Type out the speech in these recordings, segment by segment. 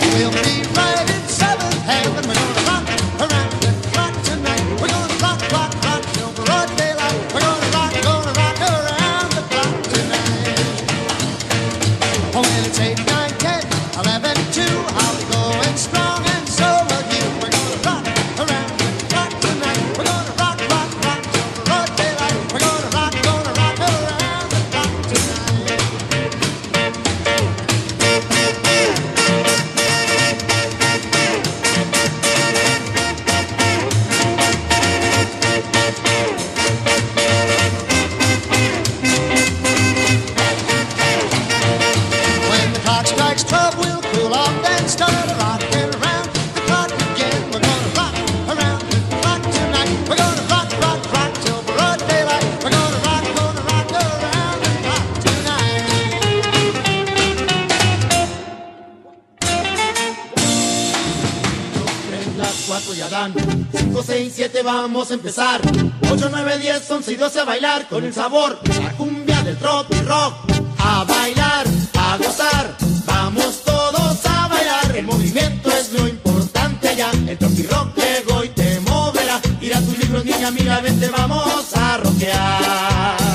We'll be right in seventh heaven. 4 y Adán. 5, 6, 7 vamos a empezar. 8, 9, 10, 11 y 12 a bailar con el sabor. La cumbia del trot y rock. A bailar, a gozar. Vamos todos a bailar. El movimiento es lo importante ya. El trot y rock llegó y te moverá. Tira tus libros, niña, mira, vente, vamos a rockear.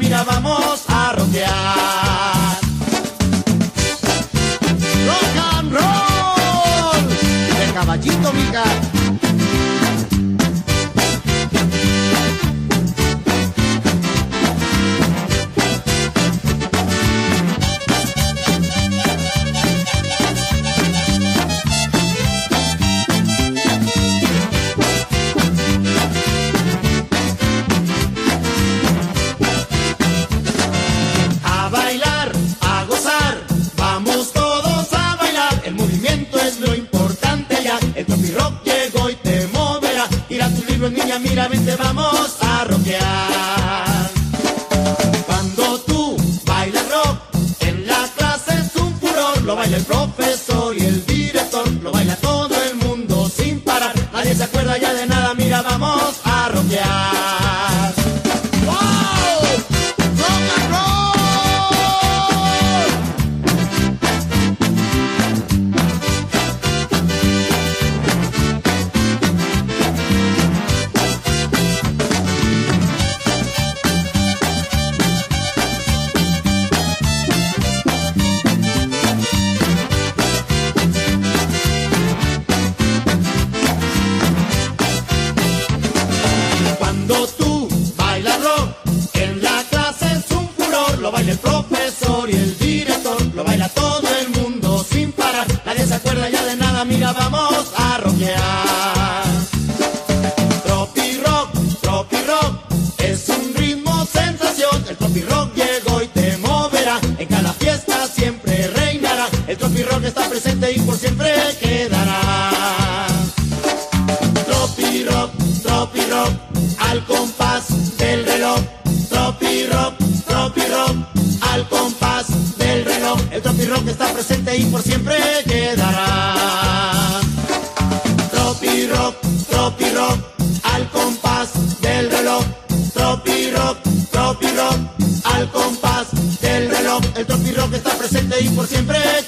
mira, vamos a rodear Rock and roll, de caballito, mica.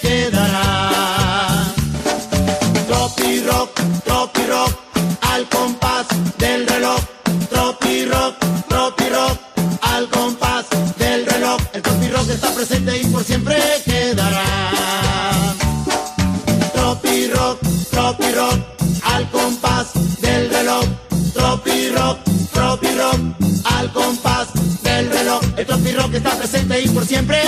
quedará. Tropi rock, tropi rock, al compás del reloj. Tropi rock, tropi rock, al compás del reloj. El tropi rock está presente y por siempre quedará. Tropi rock, tropi rock, al compás del reloj. Tropi rock, tropi rock, al compás del reloj. El tropi rock está presente y por siempre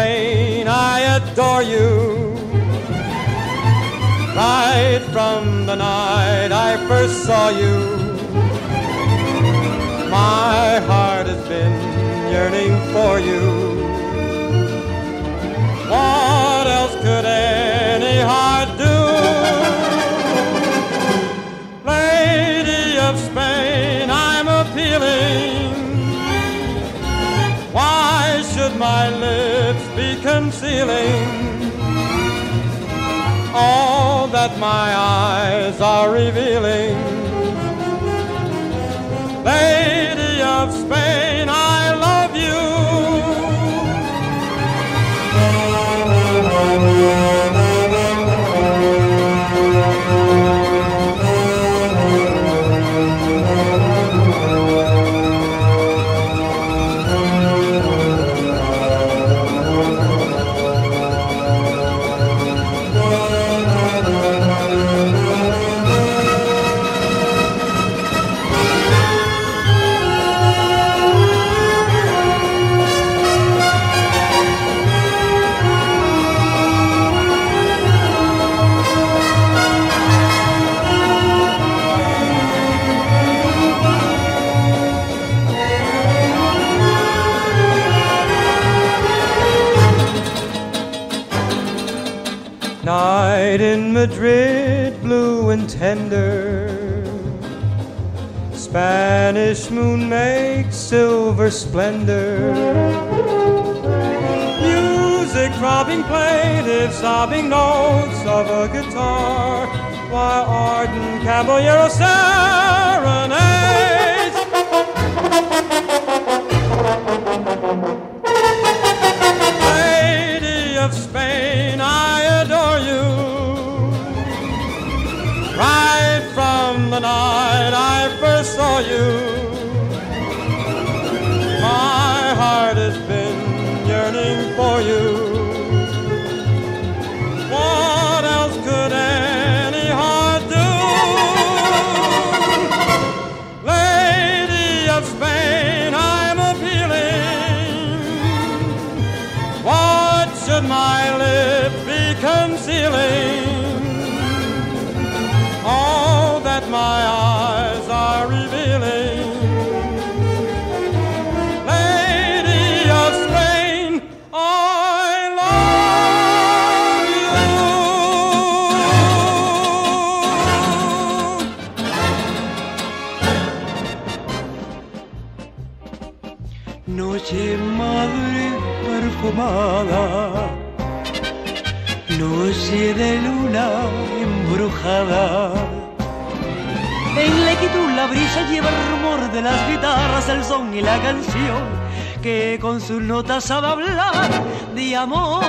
Spain, I adore you. Right from the night I first saw you, my heart has been yearning for you. What else could any heart do? Lady of Spain, I'm appealing. My lips be concealing all that my eyes are revealing. Lady of Spain, I tender. Spanish moon makes silver splendor. Music throbbing plaintive, sobbing notes of a guitar, while ardent caballero serenades. Lady of Spain, Right from the night I first saw you, Noche madre perfumada, noche de luna embrujada. En la quietud la brisa lleva el rumor de las guitarras, el son y la canción que con sus notas sabe hablar de amor.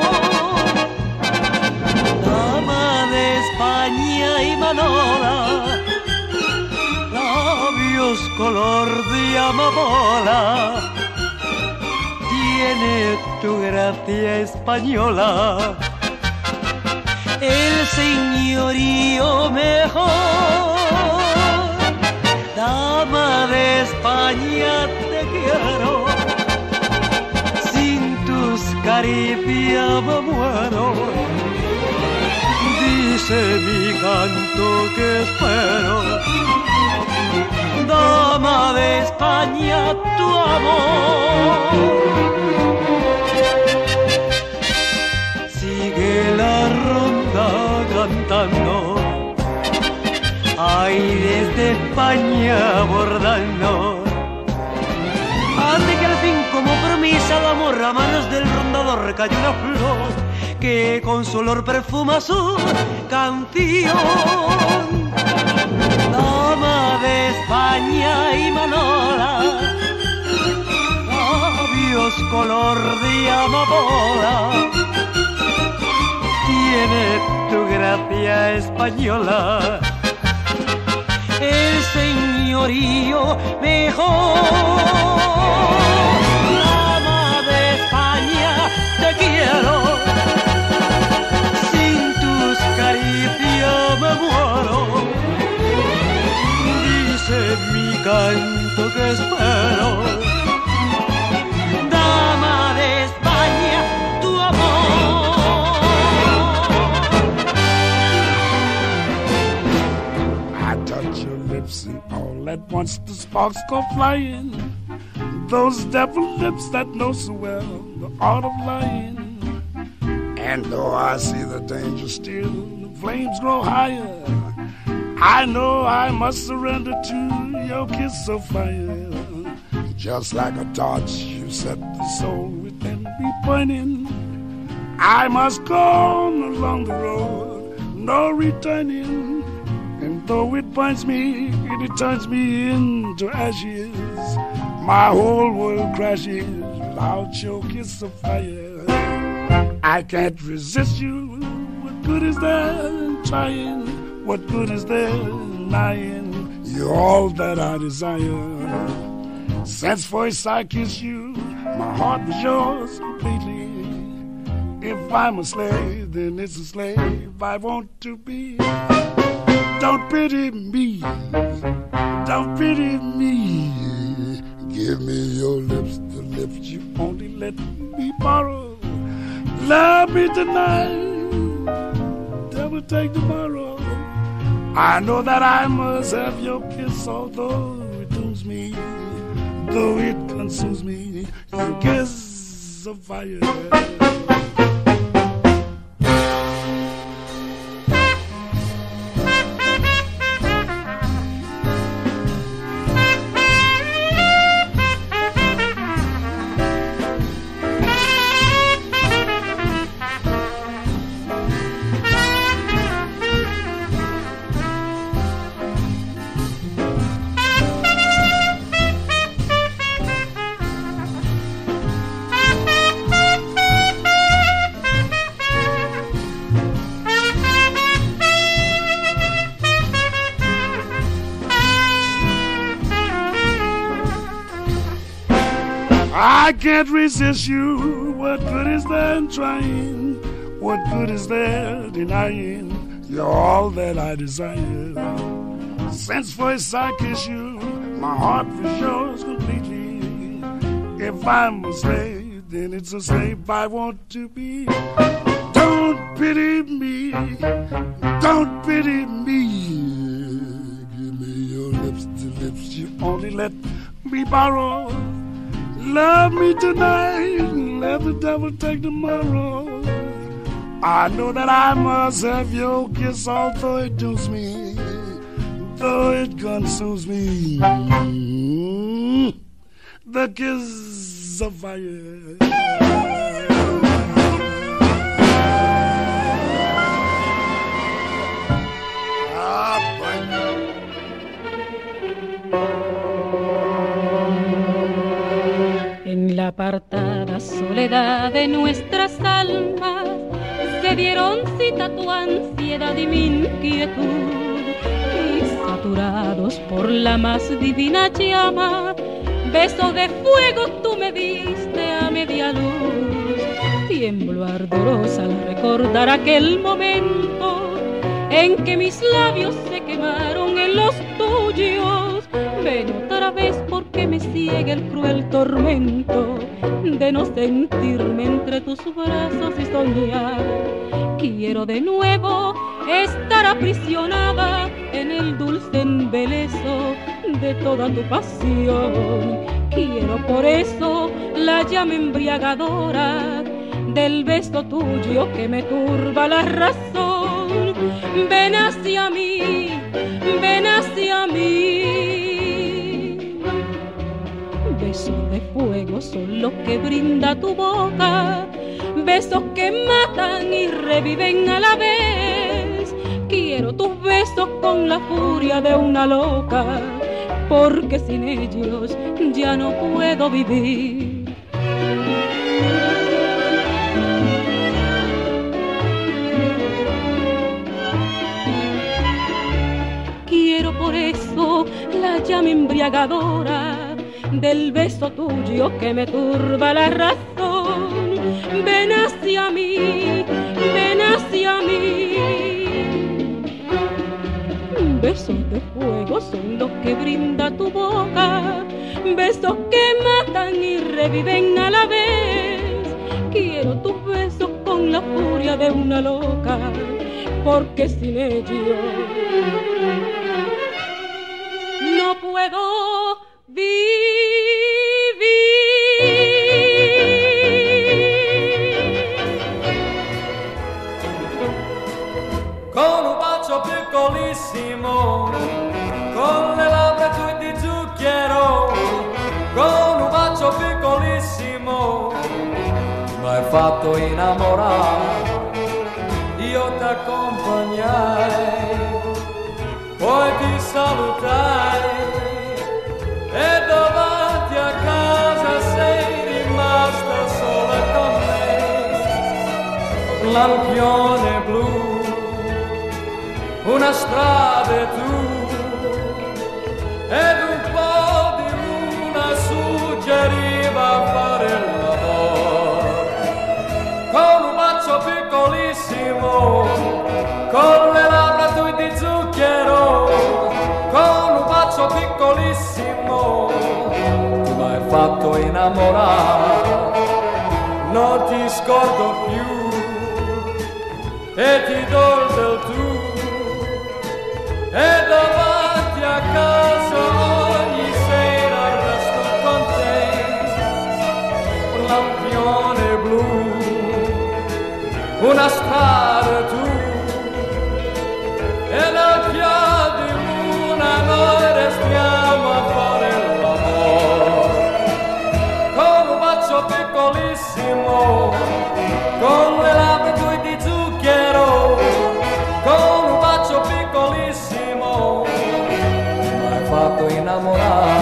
Dama de España y Manola, labios color de amapola tiene tu gracia española. El señorío mejor, dama de España te quiero. Sin tus caricias me muero. Dice mi canto que espero dama de España, tu amor. Ay desde España bordando. Hace que al fin como promesa de amor a manos del rondador cayó una flor que con su olor perfuma su canción dama de España y Manola, labios color de amapola, tiene tu gracia española, el señorío mejor. Dama de España, te quiero, sin tus caricias me muero dice mi canto que espero. And all at once the sparks go flying. Those devil lips that know so well the art of lying. And though I see the danger still, the flames grow higher. I know I must surrender to your kiss of fire. Just like a torch, you set the soul within me burning. I must go on along the road, no returning. And though it binds me, and it turns me into ashes. My whole world crashes without your kiss of fire. I can't resist you. What good is there in trying? What good is there in lying? You're all that I desire. Since first I kissed you, my heart was yours completely. If I'm a slave, then it's a slave I want to be. Don't pity me, don't pity me. Give me your lips, the lips you only let me borrow. Love me tonight, devil take tomorrow. I know that I must have your kiss, although it dooms me, though it consumes me. Your kiss of fire. I can't resist you. What good is there in trying? What good is there denying? You're all that I desire. Since first I kiss you, my heart was yours completely. If I'm a slave, then it's a slave I want to be. Don't pity me. Don't pity me. Give me your lips, the lips you only let me borrow. Love me tonight, let the devil take tomorrow. I know that I must have your kiss, although it dooms me, though it consumes me. The kiss of fire. La apartada soledad de nuestras almas se dieron cita tu ansiedad y mi inquietud. Y saturados por la más divina llama, beso de fuego tú me diste a media luz. Tiemblo ardorosa al recordar aquel momento en que mis labios se quemaron en los tuyos. Ven otra vez porque me ciega el cruel tormento de no sentirme entre tus brazos y soñar. Quiero de nuevo estar aprisionada en el dulce embeleso de toda tu pasión. Quiero por eso la llama embriagadora del beso tuyo que me turba la razón. Ven hacia mí, ven hacia mí. Son los que brinda tu boca, besos que matan y reviven a la vez. Quiero tus besos con la furia de una loca, porque sin ellos ya no puedo vivir. Quiero por eso la llama embriagadora del beso tuyo que me turba la razón. Ven hacia mí, ven hacia mí. Besos de fuego son los que brinda tu boca, besos que matan y reviven a la vez. Quiero tus besos con la furia de una loca, porque sin ellos no puedo con fatto innamorare, io ti accompagnai, poi ti salutai e davanti a casa sei rimasta sola con me, lampione blu, una strada tu ed un con le labbra tue di zucchero con un bacio piccolissimo. Tu mi hai fatto innamorare non ti scordo più. E ti do il del tu. E davanti a casa ogni sera resto con te. Un lampione blu una strada piccolissimo con le labbra tue di zucchero con un bacio piccolissimo mi hai fatto innamorare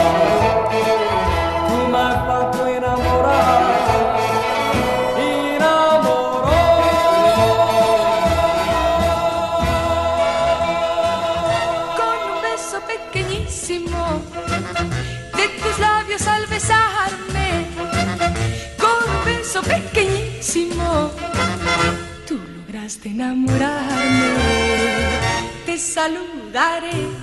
enamorarme, te saludaré,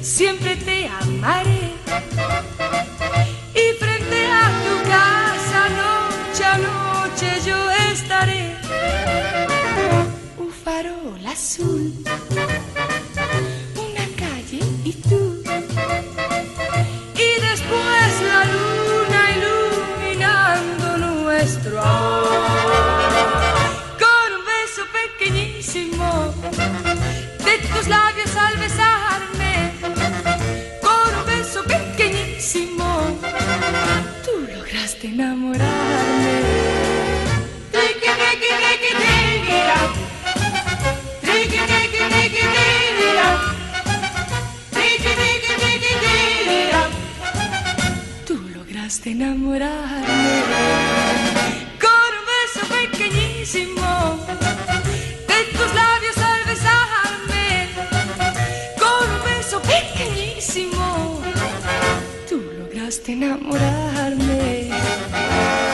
siempre te amaré. Lograste enamorarme. Con un beso pequeñísimo de tus labios al besarme, con un beso pequeñísimo, tú lograste enamorarme,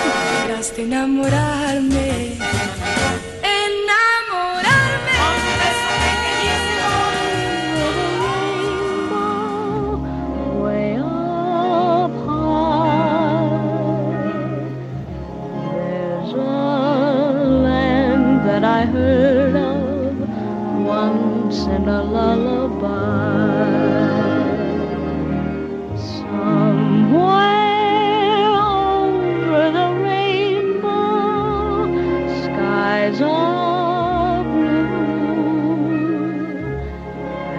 tú lograste enamorarme,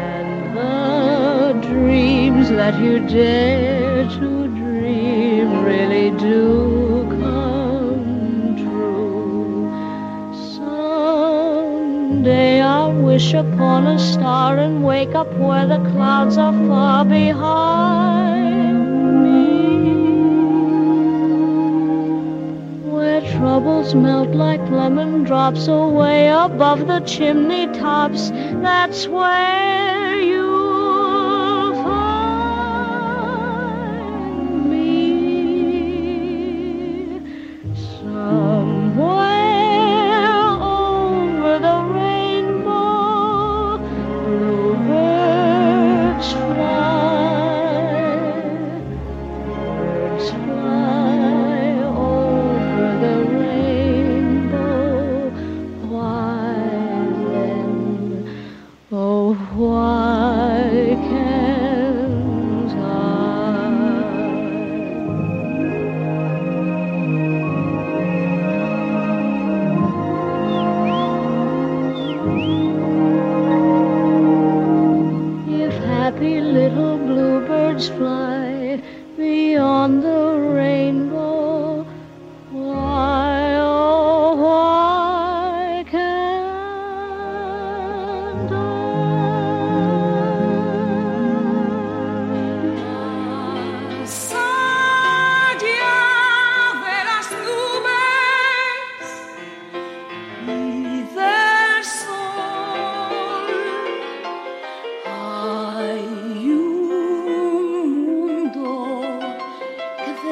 and the dreams that you dare to dream really do come true. Someday I'll wish upon a star and wake up where the clouds are far behind me. Where troubles melt like lemon drops away above the chimney tops. That's where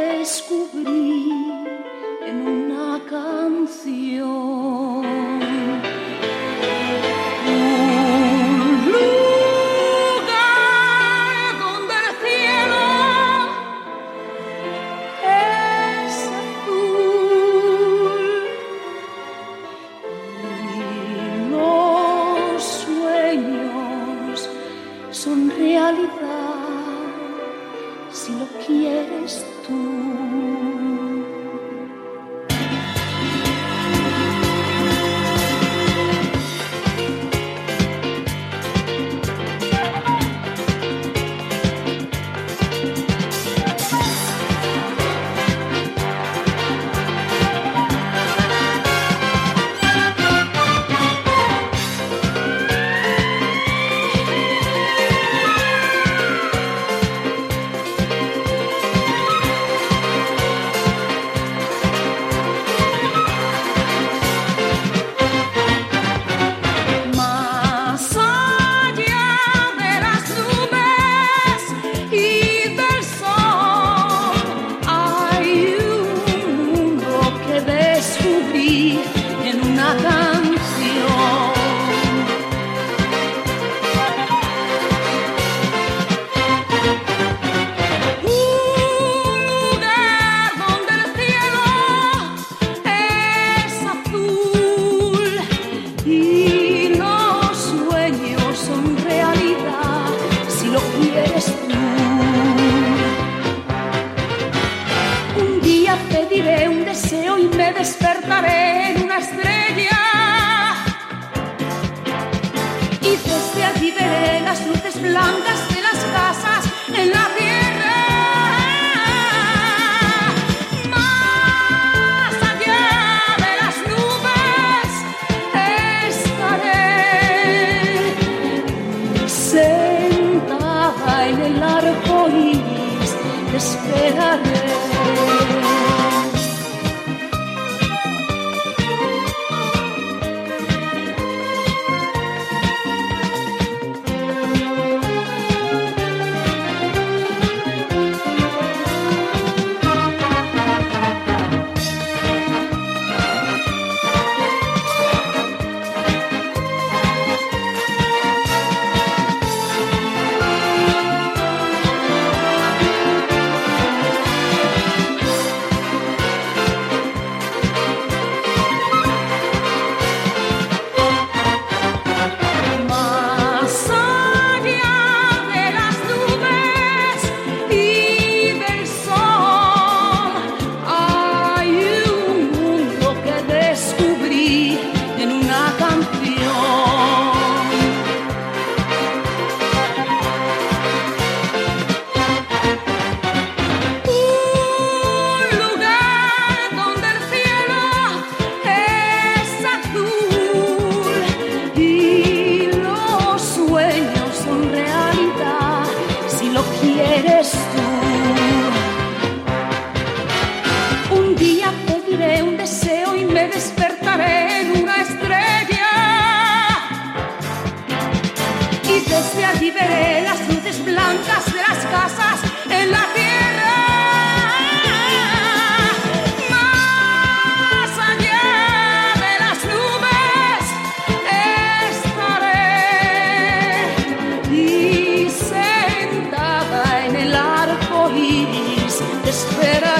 descobrir. better.